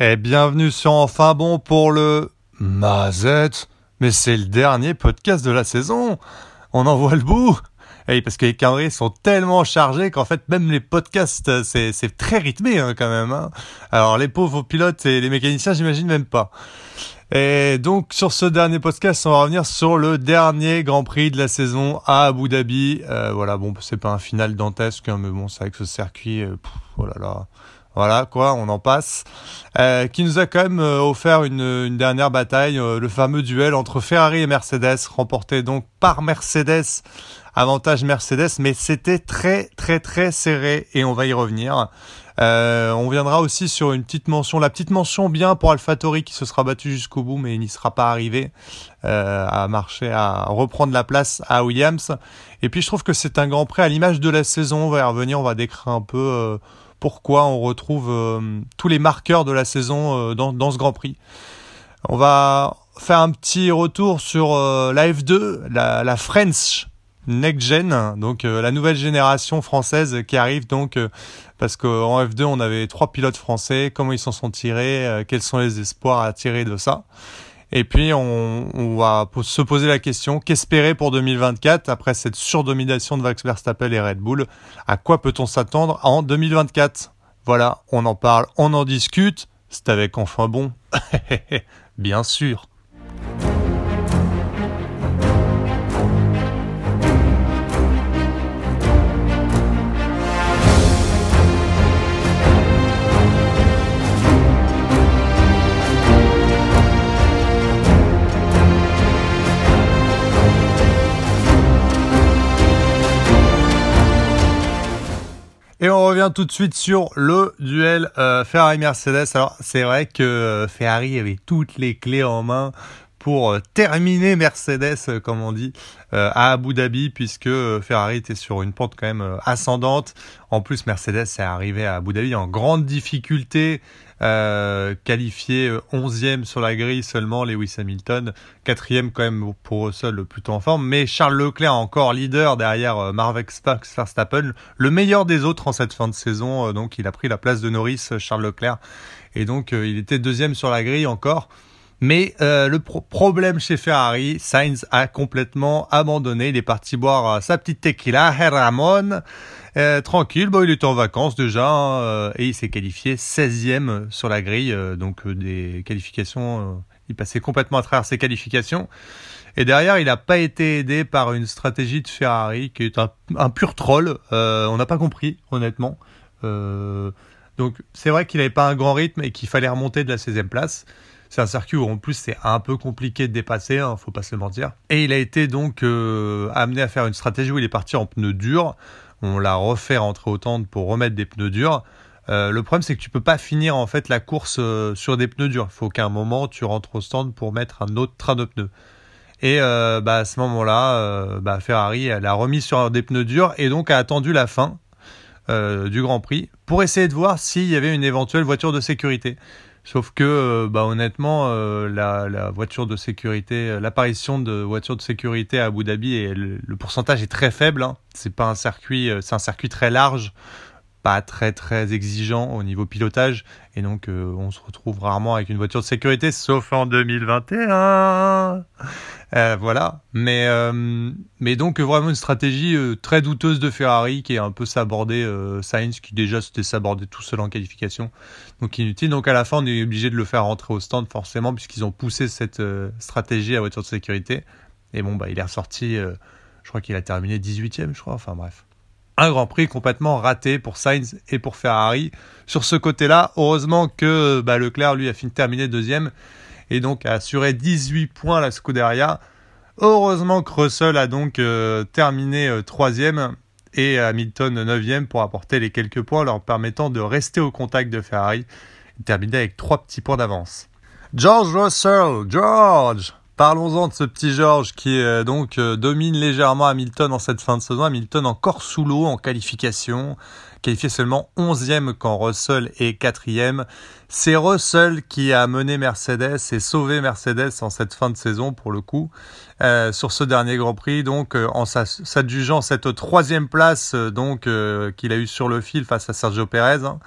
Et bienvenue sur Enfin Bon pour le Mazette. Mais c'est le dernier podcast de la saison. On en voit le bout. Et parce que les calendriers sont tellement chargés qu'en fait même les podcasts c'est, c'est très rythmé hein, quand même. Hein. Alors les pauvres pilotes et les mécaniciens j'imagine même pas. Et donc sur ce dernier podcast on va revenir sur le dernier Grand Prix de la saison à Abu Dhabi. Euh, voilà bon c'est pas un final dantesque hein, mais bon c'est avec ce circuit. Euh, oh là là voilà quoi, on en passe, euh, qui nous a quand même euh, offert une, dernière bataille, euh, le fameux duel entre Ferrari et Mercedes, remporté donc par Mercedes, avantage Mercedes, mais c'était très très très serré et on va y revenir. On viendra aussi sur une petite mention, la petite mention bien pour AlphaTauri qui se sera battu jusqu'au bout, mais il n'y sera pas arrivé à marcher, à reprendre la place à Williams. Et puis je trouve que c'est un Grand Prix à l'image de la saison. On va y revenir, on va décrire un peu pourquoi on retrouve euh, tous les marqueurs de la saison euh, dans, ce Grand Prix. On va faire un petit retour sur euh, la F2, la, la French Next Gen, donc la nouvelle génération française qui arrive donc parce qu'en F2 on avait trois pilotes français, comment ils s'en sont tirés, quels sont les espoirs à tirer de ça. Et puis on, va se poser la question qu'espérer pour 2024 après cette surdomination de Max Verstappen et Red Bull? À quoi peut-on s'attendre en 2024 Voilà, on en parle, on en discute. C'est avec enfin bon. Bien sûr. Et on revient tout de suite sur le duel euh, Ferrari-Mercedes. Alors c'est vrai que euh, Ferrari avait toutes les clés en main pour euh, terminer Mercedes, comme on dit, à Abu Dhabi, puisque Ferrari était sur une pente quand même ascendante. En plus, Mercedes est arrivé à Abu Dhabi en grande difficulté euh, qualifié 11e euh, sur la grille seulement Lewis Hamilton, quatrième quand même pour Russell plutôt en forme, mais Charles Leclerc encore leader derrière euh, Marvex Verstappen, le meilleur des autres en cette fin de saison, donc il a pris la place de Norris, Charles Leclerc, et donc il était deuxième sur la grille encore. Mais euh, le problème chez Ferrari, Sainz a complètement abandonné. Il est parti boire sa petite tequila, Ramon. Euh, tranquille, bon, il était en vacances déjà euh, et il s'est qualifié 16e sur la grille, euh, donc des qualifications, il passait complètement à travers ses qualifications. Et derrière, il n'a pas été aidé par une stratégie de Ferrari qui est un, pur troll. on n'a pas compris, honnêtement. donc c'est vrai qu'il n'avait pas un grand rythme et qu'il fallait remonter de la 16e place. C'est un circuit où en plus c'est un peu compliqué de dépasser, hein, faut pas se le mentir. Et il a été donc amené à faire une stratégie où il est parti en pneus durs on l'a refait rentrer au tendre pour remettre des pneus durs. Euh, le problème, c'est que tu peux pas finir en fait la course euh, sur des pneus durs. Il faut qu'à un moment tu rentres au stand pour mettre un autre train de pneus. Et euh, bah, à ce moment-là, bah, Ferrari elle a remis sur des pneus durs et donc a attendu la fin du Grand Prix pour essayer de voir s'il y avait une éventuelle voiture de sécurité. Sauf que, euh, bah, honnêtement, euh, la, voiture de sécurité, euh, l'apparition de voitures de sécurité à Abu Dhabi, le, pourcentage est très faible. Hein. C'est pas un circuit, c'est un circuit très large, pas très très exigeant au niveau pilotage, et donc on se retrouve rarement avec une voiture de sécurité, sauf en 2021. Euh, voilà. Mais, euh, mais donc vraiment une stratégie euh, très douteuse de Ferrari qui est un peu sabordé Sainz qui déjà s'était sabordé tout seul en qualification. Donc inutile. Donc à la fin on est obligé de le faire rentrer au stand forcément puisqu'ils ont poussé cette stratégie à voiture de sécurité. Et bon bah il est ressorti, je crois qu'il a terminé 18ème je crois. Enfin bref un Grand Prix complètement raté pour Sainz et pour Ferrari. Sur ce côté-là, heureusement que bah, Leclerc, lui, a fini terminé deuxième et donc a assuré 18 points à la Scuderia. Heureusement que Russell a donc euh, terminé euh, troisième et Hamilton neuvième pour apporter les quelques points leur permettant de rester au contact de Ferrari et terminer avec trois petits points d'avance. George Russell, George Parlons-en de ce petit George qui euh, donc domine légèrement Hamilton en cette fin de saison. Hamilton encore sous l'eau en qualification, qualifié seulement 11e quand Russell est 4e. C'est Russell qui a mené Mercedes et sauvé Mercedes en cette fin de saison pour le coup euh, sur ce dernier Grand Prix. Donc euh, en s'adjugeant cette troisième place euh, qu'il a eu sur le fil face à Sergio Perez. Hein.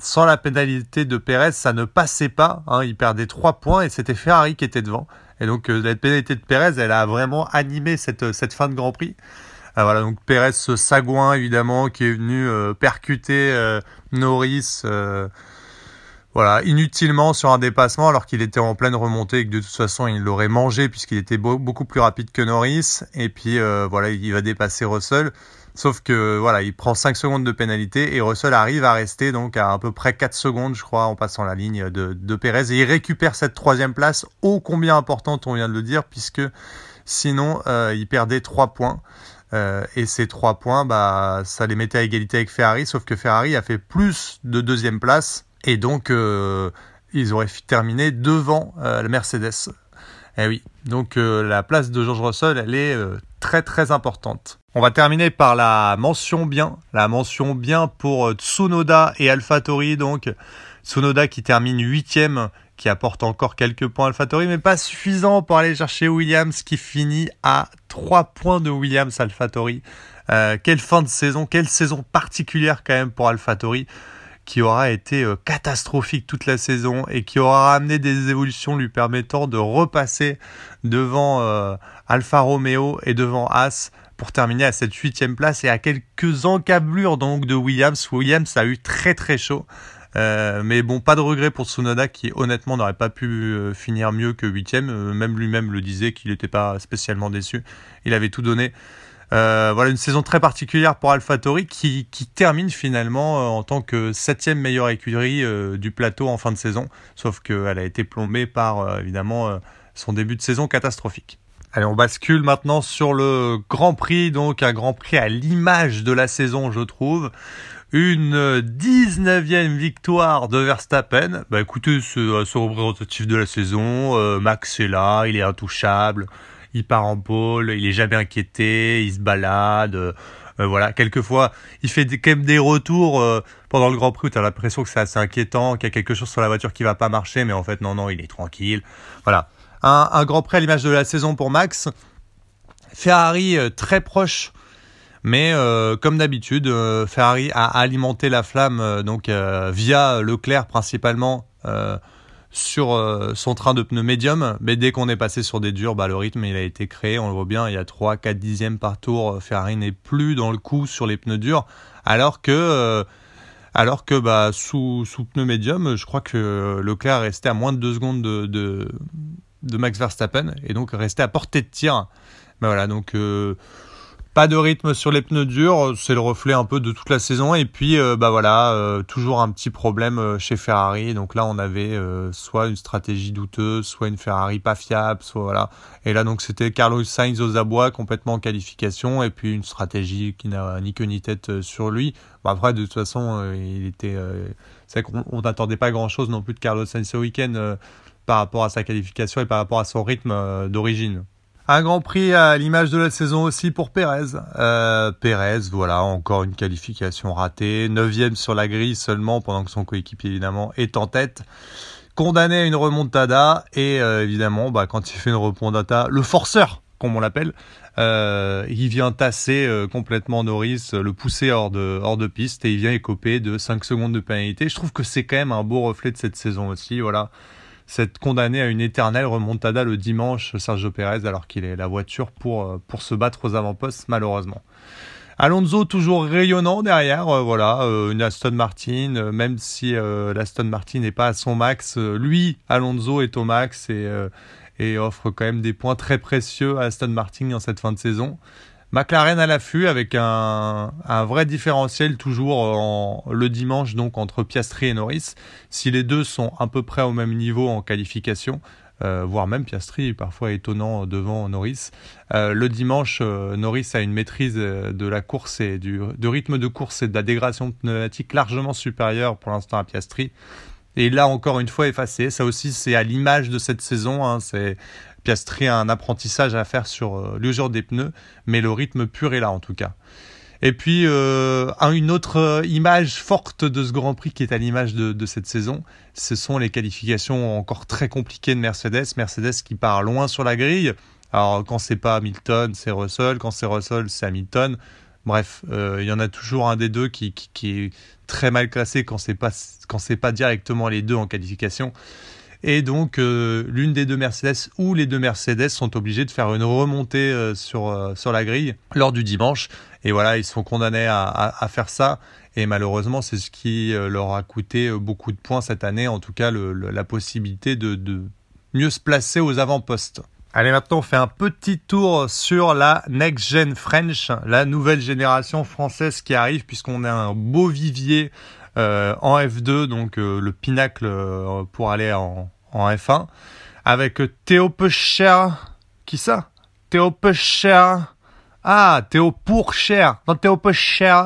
Sans la pénalité de Perez, ça ne passait pas. Hein, il perdait 3 points et c'était Ferrari qui était devant. Et donc la pénalité de Perez, elle a vraiment animé cette, cette fin de Grand Prix. voilà, donc Perez, ce sagouin évidemment, qui est venu percuter Norris voilà, inutilement sur un dépassement alors qu'il était en pleine remontée et que de toute façon il l'aurait mangé puisqu'il était beaucoup plus rapide que Norris. Et puis euh, voilà, il va dépasser Russell. Sauf que voilà, il prend 5 secondes de pénalité et Russell arrive à rester donc à peu près 4 secondes, je crois, en passant la ligne de, de Perez. Et il récupère cette troisième place, ô combien importante, on vient de le dire, puisque sinon euh, il perdait 3 points. Euh, et ces 3 points, bah, ça les mettait à égalité avec Ferrari, sauf que Ferrari a fait plus de deuxième place et donc, euh, ils auraient terminé devant la Mercedes. Eh oui, donc la place de George Russell, elle est très très importante. On va terminer par la mention bien, la mention bien pour Tsunoda et AlphaTauri. Donc Tsunoda qui termine huitième, qui apporte encore quelques points à AlphaTauri, mais pas suffisant pour aller chercher Williams qui finit à 3 points de Williams AlphaTauri. quelle fin de saison, quelle saison particulière quand même pour AlphaTauri qui aura été euh, catastrophique toute la saison et qui aura amené des évolutions lui permettant de repasser devant euh, Alfa Romeo et devant Haas pour terminer à cette huitième place et à quelques encablures donc de Williams. Williams a eu très très chaud. Euh, mais bon, pas de regret pour Tsunoda qui honnêtement n'aurait pas pu finir mieux que huitième. même lui-même le disait qu'il n'était pas spécialement déçu. Il avait tout donné. Euh, voilà une saison très particulière pour AlphaTauri qui, qui termine finalement euh, en tant que septième meilleure écurie euh, du plateau en fin de saison, sauf qu'elle a été plombée par évidemment son début de saison catastrophique. Allez, on bascule maintenant sur le Grand Prix, donc un Grand Prix à l'image de la saison, je trouve. Une 19e victoire de Verstappen. Bah écoutez, c'est représentatif de la saison. Max est là, il est intouchable il part en pôle, il est jamais inquiété, il se balade. Euh, euh, voilà, quelquefois, il fait quand même des retours euh, pendant le Grand Prix où tu as l'impression que c'est assez inquiétant, qu'il y a quelque chose sur la voiture qui va pas marcher, mais en fait, non, non, il est tranquille. Voilà. Un, Grand Prix à l'image de la saison pour Max. Ferrari très proche, mais comme d'habitude, Ferrari a alimenté la flamme donc via Leclerc principalement sur euh, son train de pneus médium, mais dès qu'on est passé sur des durs, bah, le rythme il a été créé, on le voit bien, il y a 3-4 dixièmes par tour, euh, Ferrari n'est plus dans le coup sur les pneus durs, alors que, euh, alors que bah, sous, sous pneus médium, je crois que Leclerc restait à moins de 2 secondes de, de, Max Verstappen, et donc restait à portée de tir. Mais voilà, donc pas de rythme sur les pneus durs, c'est le reflet un peu de toute la saison. Et puis, euh, bah voilà, euh, toujours un petit problème euh, chez Ferrari. Donc là, on avait soit une stratégie douteuse, soit une Ferrari pas fiable, soit voilà. Et là, donc c'était Carlos Sainz aux abois, complètement en qualification, et puis une stratégie qui n'a ni queue ni tête sur lui. Bon, après, de toute façon, il était, c'est qu'on n'attendait pas grand chose non plus de Carlos Sainz ce week-end par rapport à sa qualification et par rapport à son rythme d'origine. Un Grand Prix à l'image de la saison aussi pour Pérez. Euh, Pérez, voilà, encore une qualification ratée. Neuvième sur la grille seulement, pendant que son coéquipier, évidemment, est en tête. Condamné à une remontada. Et euh, évidemment, bah, quand il fait une remontada, le forceur, comme on l'appelle, euh, il vient tasser euh, complètement Norris, le pousser hors de, hors de piste. Et il vient écoper de 5 secondes de pénalité. Je trouve que c'est quand même un beau reflet de cette saison aussi. Voilà cette condamné à une éternelle remontada le dimanche, Sergio Pérez, alors qu'il est la voiture pour, euh, se battre aux avant-postes, malheureusement. Alonso toujours rayonnant derrière, euh, voilà, euh, une Aston Martin, même si l'Aston Martin n'est pas à son max, lui, Alonso est au max et, et offre quand même des points très précieux à Aston Martin dans cette fin de saison. McLaren à l'affût avec un, vrai différentiel toujours le dimanche donc entre Piastri et Norris. Si les deux sont à peu près au même niveau en qualification, euh, voire même Piastri parfois étonnant devant Norris. Euh, le dimanche, euh, Norris a une maîtrise de la course et du rythme de course et de la dégradation pneumatique largement supérieure pour l'instant à Piastri. Et là encore une fois effacé. Ça aussi c'est à l'image de cette saison. Hein. C'est Piastri a un apprentissage à faire sur euh, l'usure des pneus, mais le rythme pur est là en tout cas. Et puis euh, une autre euh, image forte de ce Grand Prix qui est à l'image de, cette saison, ce sont les qualifications encore très compliquées de Mercedes. Mercedes qui part loin sur la grille. Alors quand c'est pas Hamilton, c'est Russell. Quand c'est Russell, c'est Hamilton. Bref, il y en a toujours un des deux qui, est très mal classé quand c'est pas pas directement les deux en qualification. Et donc, euh, l'une des deux Mercedes ou les deux Mercedes sont obligés de faire une remontée euh, sur, euh, sur la grille lors du dimanche. Et voilà, ils sont condamnés à, à, faire ça. Et malheureusement, c'est ce qui leur a coûté beaucoup de points cette année, en tout cas la possibilité de, de mieux se placer aux avant-postes. Allez, maintenant, on fait un petit tour sur la Next Gen French, la nouvelle génération française qui arrive, puisqu'on a un beau vivier en F2, donc euh, le pinacle euh, pour aller en, en F1, avec Théo Pecher. Qui ça? Théo Pecher. Ah, Théo Pourcher. Non, Théo Pecher.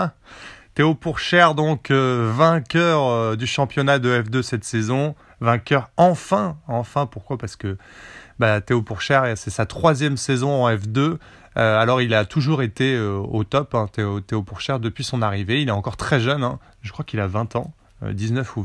Théo Pourcher, donc vainqueur du championnat de F2 cette saison. Vainqueur enfin. Enfin, pourquoi? Parce que bah, Théo Pourcher, c'est sa troisième saison en F2. Euh, alors, il a toujours été euh, au top, hein, Théo, Théo depuis son arrivée. Il est encore très jeune, hein. Je crois qu'il a 20 ans. 19 euh, ou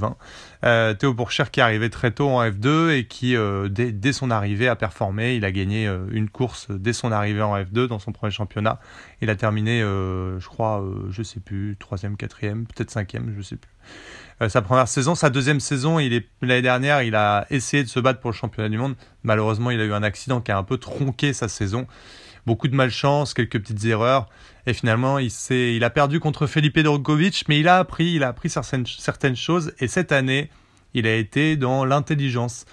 20. Théo Pourchère qui est arrivé très tôt en F2 et qui, dès, son arrivée, a performé. Il a gagné une course dès son arrivée en F2 dans son premier championnat. Il a terminé, je crois, je sais plus, troisième, quatrième, peut-être cinquième, je sais plus. sa première saison, sa deuxième saison, l'année dernière, il a essayé de se battre pour le championnat du monde. Malheureusement, il a eu un accident qui a un peu tronqué sa saison beaucoup de malchance, quelques petites erreurs. Et finalement, il, il a perdu contre Felipe Drogovic, mais il a appris, il a appris certaines, certaines choses. Et cette année, il a été dans l'intelligence.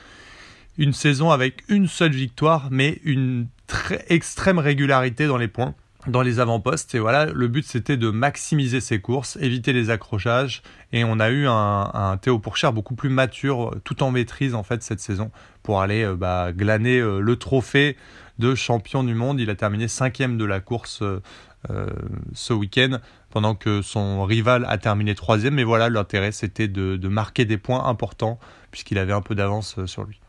Une saison avec une seule victoire, mais une très extrême régularité dans les points, dans les avant-postes. Et voilà, le but c'était de maximiser ses courses, éviter les accrochages. Et on a eu un, Théo Pourchère beaucoup plus mature, tout en maîtrise en fait cette saison, pour aller euh, bah, glaner euh, le trophée de champion du monde. Il a terminé cinquième de la course euh, euh, ce week-end, pendant que son rival a terminé troisième. Mais voilà, l'intérêt, c'était de, marquer des points importants, puisqu'il avait un peu d'avance euh, sur lui.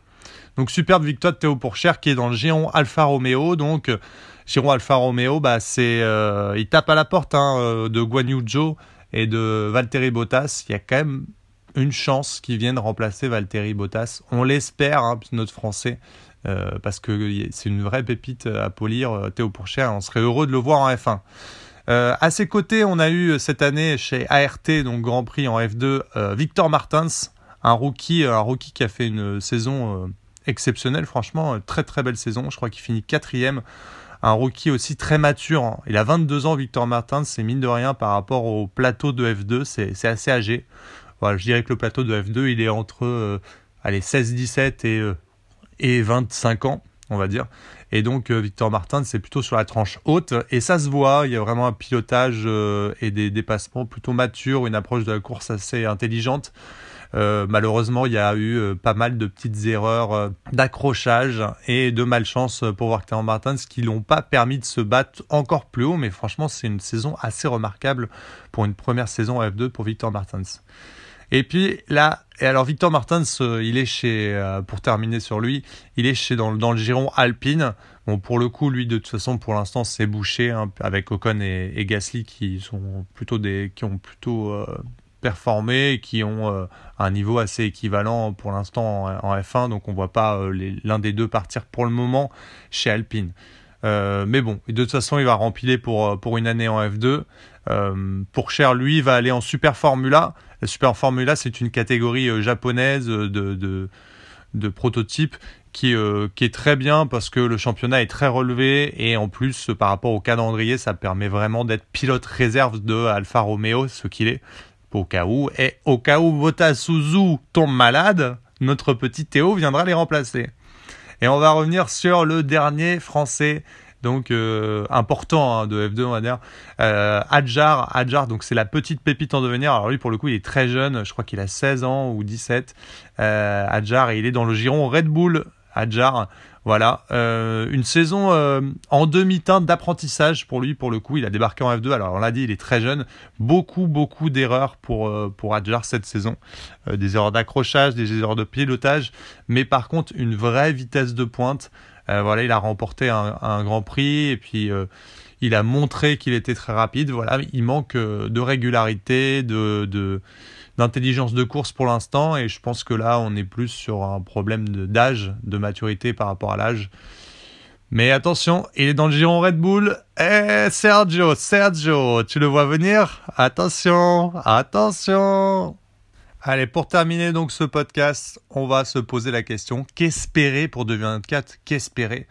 Donc superbe victoire de Théo Pourchère qui est dans le Giron Alfa Romeo. Donc Giron Alfa Romeo, bah, c'est, il tape à la porte hein, de Guan Yu Zhou et de Valtteri Bottas. Il y a quand même une chance qu'ils viennent remplacer Valtteri Bottas. On l'espère, hein, notre Français. Euh, parce que c'est une vraie pépite à polir, euh, Théo Pourchère, on serait heureux de le voir en F1. Euh, à ses côtés, on a eu cette année chez ART, donc Grand Prix en F2, Victor Martins, un rookie, un rookie qui a fait une saison exceptionnelle, franchement, très très belle saison. Je crois qu'il finit quatrième. Un rookie aussi très mature. Il a 22 ans, Victor Martins, c'est mine de rien par rapport au plateau de F2, c'est assez âgé. Je dirais que le plateau de F2, il est entre allez, 16-17 et et 25 ans, on va dire. Et donc euh, Victor Martin, c'est plutôt sur la tranche haute et ça se voit, il y a vraiment un pilotage euh, et des dépassements plutôt matures, une approche de la course assez intelligente. Euh, malheureusement, il y a eu pas mal de petites erreurs d'accrochage et de malchance pour Victor Martin, ce qui l'ont pas permis de se battre encore plus haut. Mais franchement, c'est une saison assez remarquable pour une première saison F2 pour Victor Martins. Et puis là, et alors Victor Martins, euh, il est chez, euh, pour terminer sur lui, il est chez dans, dans, le giron Alpine. Bon, pour le coup, lui, de toute façon, pour l'instant, c'est bouché hein, avec Ocon et, Gasly qui sont plutôt des, qui ont plutôt euh, performé, qui ont un niveau assez équivalent pour l'instant en, en, F1. Donc, on voit pas l'un des deux partir pour le moment chez Alpine. mais bon, de toute façon, il va rempiler pour, pour une année en F2. pour Cher, lui, il va aller en Super Formula. La Super Formula, c'est une catégorie euh, japonaise de, de, de prototypes qui, euh, qui, est très bien parce que le championnat est très relevé et en plus par rapport au calendrier ça permet vraiment d'être pilote réserve de Alfa Romeo ce qu'il est au cas où. Et au cas où Bottas tombe malade notre petit Théo viendra les remplacer. Et on va revenir sur le dernier français donc euh, important hein, de F2 on va dire. Euh, Adjar, Adjar, donc c'est la petite pépite en devenir. Alors lui pour le coup il est très jeune, je crois qu'il a 16 ans ou 17. Euh, Adjar et il est dans le giron Red Bull. Adjar, voilà, euh, une saison euh, en demi-teinte d'apprentissage pour lui, pour le coup, il a débarqué en F2. Alors on l'a dit, il est très jeune, beaucoup beaucoup d'erreurs pour pour Adjar cette saison, des erreurs d'accrochage, des erreurs de pilotage, mais par contre une vraie vitesse de pointe. Euh, voilà, il a remporté un, Grand Prix et puis euh, il a montré qu'il était très rapide. Voilà, il manque euh, de régularité, de, d'intelligence de course pour l'instant et je pense que là on est plus sur un problème d'âge, de, maturité par rapport à l'âge. Mais attention, il est dans le giron Red Bull. Eh, Sergio, Sergio, tu le vois venir? Attention, attention Allez, pour terminer donc ce podcast, on va se poser la question qu'espérer pour 2024 Qu'espérer?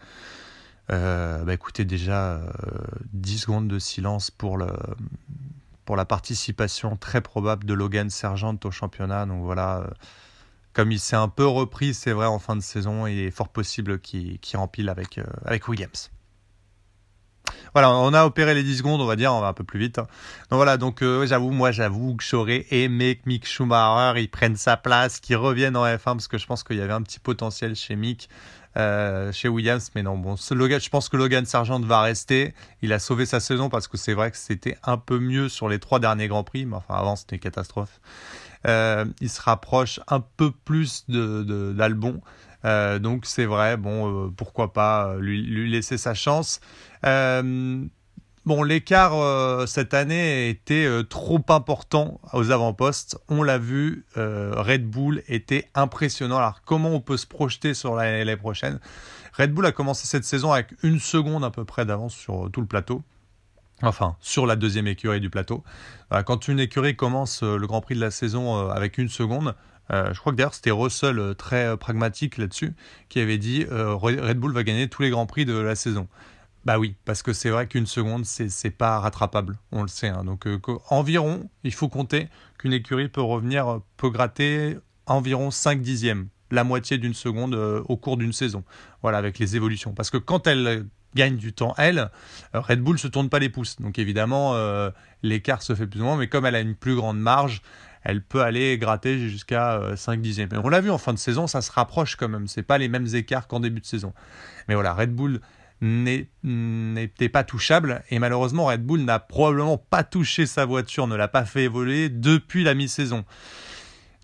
Euh, bah écoutez, déjà 10 euh, secondes de silence pour, le, pour la participation très probable de Logan Sergent au championnat. Donc voilà, euh, comme il s'est un peu repris, c'est vrai, en fin de saison, il est fort possible qu'il rempile avec, avec Williams. Voilà, on a opéré les 10 secondes, on va dire, on va un peu plus vite. Hein. Donc voilà, donc euh, j'avoue, moi j'avoue que j'aurais aimé que Mick Schumacher il prenne sa place, qu'il revienne en F1 parce que je pense qu'il y avait un petit potentiel chez Mick. Euh, chez Williams, mais non, bon, je pense que Logan Sargent va rester. Il a sauvé sa saison parce que c'est vrai que c'était un peu mieux sur les trois derniers Grands Prix, mais enfin avant c'était une catastrophe. Euh, il se rapproche un peu plus de d'Albon. Euh, donc c'est vrai, bon, euh, pourquoi pas euh, lui, laisser sa chance. bon, l'écart cette année était trop important aux avant-postes. On l'a vu, Red Bull était impressionnant. Alors comment on peut se projeter sur l'année prochaine? Red Bull a commencé cette saison avec une seconde à peu près d'avance sur tout le plateau. Enfin, sur la deuxième écurie du plateau. Quand une écurie commence le Grand Prix de la saison avec une seconde, euh, je crois que d'ailleurs c'était Russell euh, très euh, pragmatique là-dessus qui avait dit Red Bull va gagner tous les grands prix de la saison. Bah oui, parce que c'est vrai qu'une seconde c'est pas rattrapable, on le sait. Hein. Donc environ, il faut compter qu'une écurie peut revenir, peut gratter environ 5 dixièmes, la moitié d'une seconde au cours d'une saison. Voilà, avec les évolutions. Parce que quand elle gagne du temps, elle, Red Bull se tourne pas les pouces. Donc évidemment, l'écart se fait plus ou moins, mais comme elle a une plus grande marge, elle peut aller gratter jusqu'à 5 euh, dixièmes. On l'a vu en fin de saison, ça se rapproche quand même. C'est pas les mêmes écarts qu'en début de saison. Mais voilà, Red Bull n'était pas touchable et malheureusement Red Bull n'a probablement pas touché sa voiture, ne l'a pas fait évoluer depuis la mi-saison.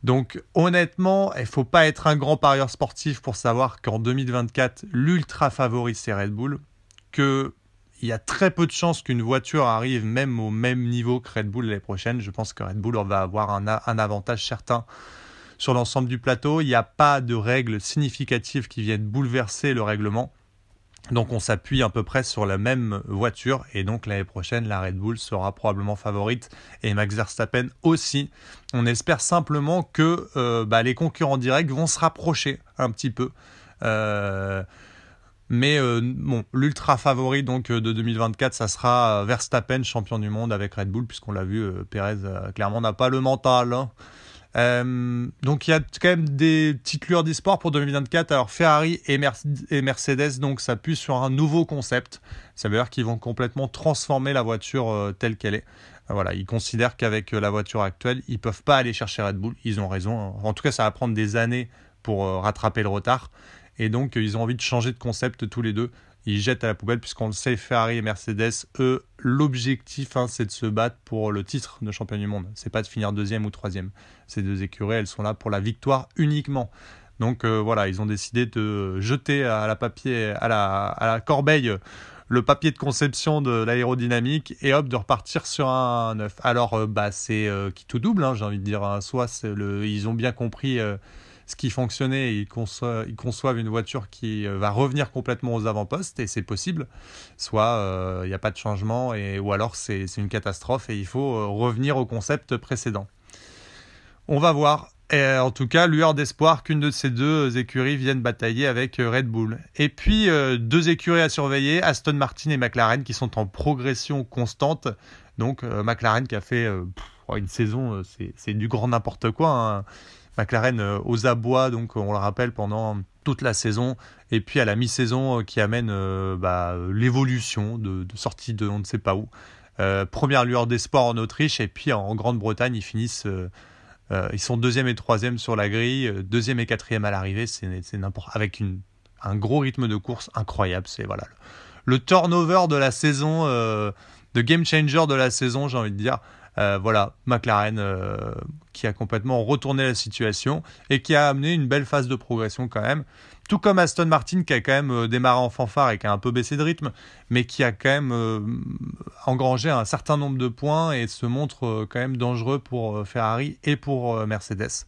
Donc honnêtement, il faut pas être un grand parieur sportif pour savoir qu'en 2024, l'ultra favori c'est Red Bull, que il y a très peu de chances qu'une voiture arrive même au même niveau que Red Bull l'année prochaine. Je pense que Red Bull va avoir un, avantage certain sur l'ensemble du plateau. Il n'y a pas de règles significatives qui viennent bouleverser le règlement. Donc on s'appuie à peu près sur la même voiture et donc l'année prochaine la Red Bull sera probablement favorite et Max Verstappen aussi. On espère simplement que euh, bah, les concurrents directs vont se rapprocher un petit peu. Euh, mais euh, bon, l'ultra favori donc euh, de 2024, ça sera euh, Verstappen, champion du monde avec Red Bull, puisqu'on l'a vu, Perez clairement n'a pas le mental. Hein. donc il y a quand même des petites lueurs d'espoir pour 2024. Alors Ferrari et, Mercedes, donc pue sur un nouveau concept. Ça veut dire qu'ils vont complètement transformer la voiture telle qu'elle est. Voilà, ils considèrent qu'avec la voiture actuelle, ils peuvent pas aller chercher Red Bull. Ils ont raison. En tout cas, ça va prendre des années pour rattraper le retard. Et donc, ils ont envie de changer de concept tous les deux. Ils jettent à la poubelle, puisqu'on le sait, Ferrari et Mercedes, eux, l'objectif, hein, c'est de se battre pour le titre de champion du monde. C'est pas de finir deuxième ou troisième. Ces deux écuries, elles sont là pour la victoire uniquement. Donc euh, voilà, ils ont décidé de jeter à la corbeille le papier de conception de l'aérodynamique et hop de repartir sur un neuf. Alors euh, bah c'est euh, qui tout double, hein, j'ai envie de dire. Hein. Soit ils ont bien compris ce qui fonctionnait, ils conçoivent, une voiture qui euh, va revenir complètement aux avant-postes, et c'est possible. Soit il euh, n'y a pas de changement, et, ou alors c'est une catastrophe, et il faut euh, revenir au concept précédent. On va voir. Et en tout cas, lueur d'espoir qu'une de ces deux écuries vienne batailler avec Red Bull. Et puis, deux écuries à surveiller, Aston Martin et McLaren, qui sont en progression constante. Donc, McLaren qui a fait une saison, c'est du grand n'importe quoi. Hein. McLaren euh, aux abois, donc on le rappelle, pendant toute la saison. Et puis à la mi-saison euh, qui amène euh, bah, l'évolution de, sortie de on ne sait pas où. première lueur d'espoir en Autriche et puis en Grande-Bretagne ils finissent ils sont deuxième et troisième sur la grille deuxième et quatrième à l'arrivée c'est n'importe avec une, un gros rythme de course incroyable c'est voilà le, turnover de la saison de game changer de la saison j'ai envie de dire euh, voilà, McLaren euh, qui a complètement retourné la situation et qui a amené une belle phase de progression quand même. Tout comme Aston Martin qui a quand même euh, démarré en fanfare et qui a un peu baissé de rythme, mais qui a quand même engrangé un certain nombre de points et se montre quand même dangereux pour Ferrari et pour Mercedes.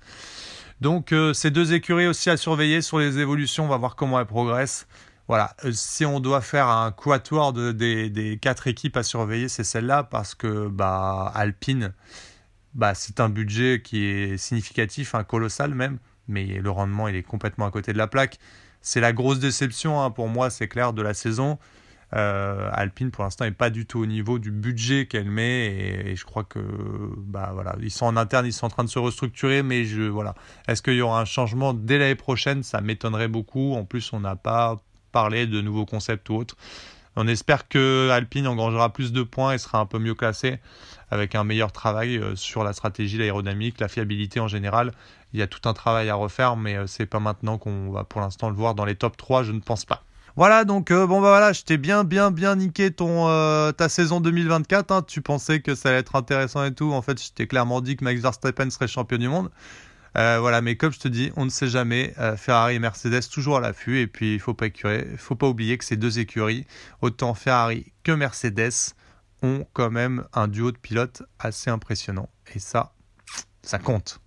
Donc ces deux écuries aussi à surveiller sur les évolutions, on va voir comment elles progressent. Voilà, si on doit faire un quatuor de, des, des quatre équipes à surveiller, c'est celle-là parce que bah, Alpine, bah, c'est un budget qui est significatif, un colossal même, mais le rendement il est complètement à côté de la plaque. C'est la grosse déception hein, pour moi, c'est clair, de la saison. Euh, Alpine pour l'instant n'est pas du tout au niveau du budget qu'elle met et, je crois que bah voilà ils sont en interne ils sont en train de se restructurer mais je voilà est-ce qu'il y aura un changement dès l'année prochaine? Ça m'étonnerait beaucoup en plus on n'a pas parlé de nouveaux concepts ou autres on espère que Alpine engrangera plus de points et sera un peu mieux classé avec un meilleur travail euh, sur la stratégie, l'aérodynamique, la fiabilité en général. Il y a tout un travail à refaire, mais euh, c'est pas maintenant qu'on va pour l'instant le voir dans les top 3, je ne pense pas. Voilà, donc euh, bon bah voilà, je t'ai bien bien bien niqué ton ta saison 2024. Hein. Tu pensais que ça allait être intéressant et tout. En fait, je t'ai clairement dit que Max Verstappen serait champion du monde. Euh, voilà, mais comme je te dis, on ne sait jamais. Ferrari et Mercedes toujours à l'affût. Et puis il pas faut pas oublier que ces deux écuries, autant Ferrari que Mercedes, ont quand même un duo de pilotes assez impressionnant. Et ça, ça compte.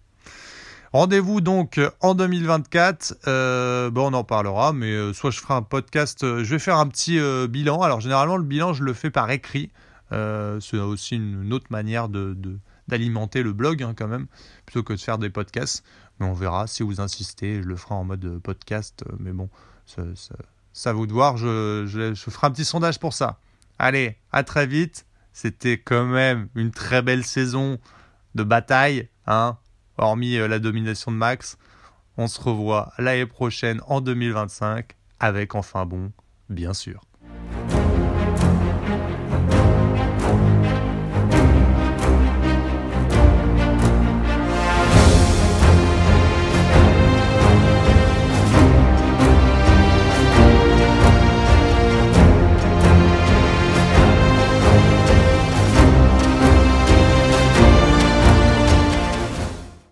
Rendez-vous donc en 2024. Euh, bon, on en parlera, mais euh, soit je ferai un podcast. Euh, je vais faire un petit bilan. Alors généralement, le bilan, je le fais par écrit. c'est aussi une, autre manière de, d'alimenter le blog hein, quand même, plutôt que de faire des podcasts. Mais on verra. Si vous insistez, je le ferai en mode podcast. mais bon, ça, ça, vous de voir. Je, je, je ferai un petit sondage pour ça. Allez, à très vite. C'était quand même une très belle saison de bataille. Hein hormis euh, la domination de Max. On se revoit l'année prochaine en 2025 avec enfin bon, bien sûr.